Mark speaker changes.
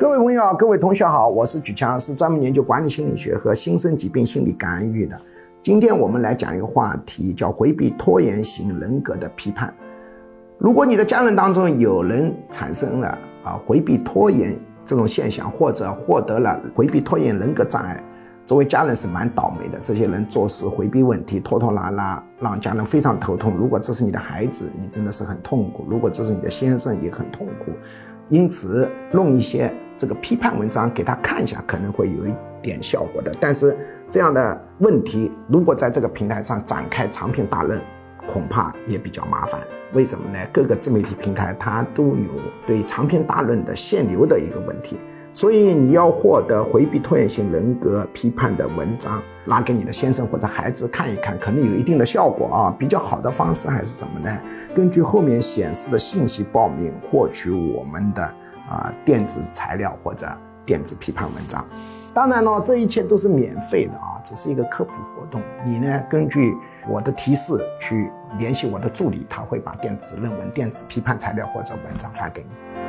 Speaker 1: 各位朋友，各位同学好，我是举强，是专门研究管理心理学和新生疾病心理干预的。今天我们来讲一个话题，叫回避拖延型人格的批判。如果你的家人当中有人产生了啊回避拖延这种现象，或者获得了回避拖延人格障碍，作为家人是蛮倒霉的。这些人做事回避问题，拖拖拉拉，让家人非常头痛。如果这是你的孩子，你真的是很痛苦；如果这是你的先生，也很痛苦。因此，弄一些这个批判文章给他看一下，可能会有一点效果的。但是，这样的问题如果在这个平台上展开长篇大论，恐怕也比较麻烦。为什么呢？各个自媒体平台它都有对长篇大论的限流的一个问题。所以你要获得回避拖延性人格批判的文章，拿给你的先生或者孩子看一看，可能有一定的效果啊。比较好的方式还是什么呢？根据后面显示的信息报名，获取我们的啊电子材料或者电子批判文章。当然了，这一切都是免费的啊，只是一个科普活动。你呢，根据我的提示去联系我的助理，他会把电子论文、电子批判材料或者文章发给你。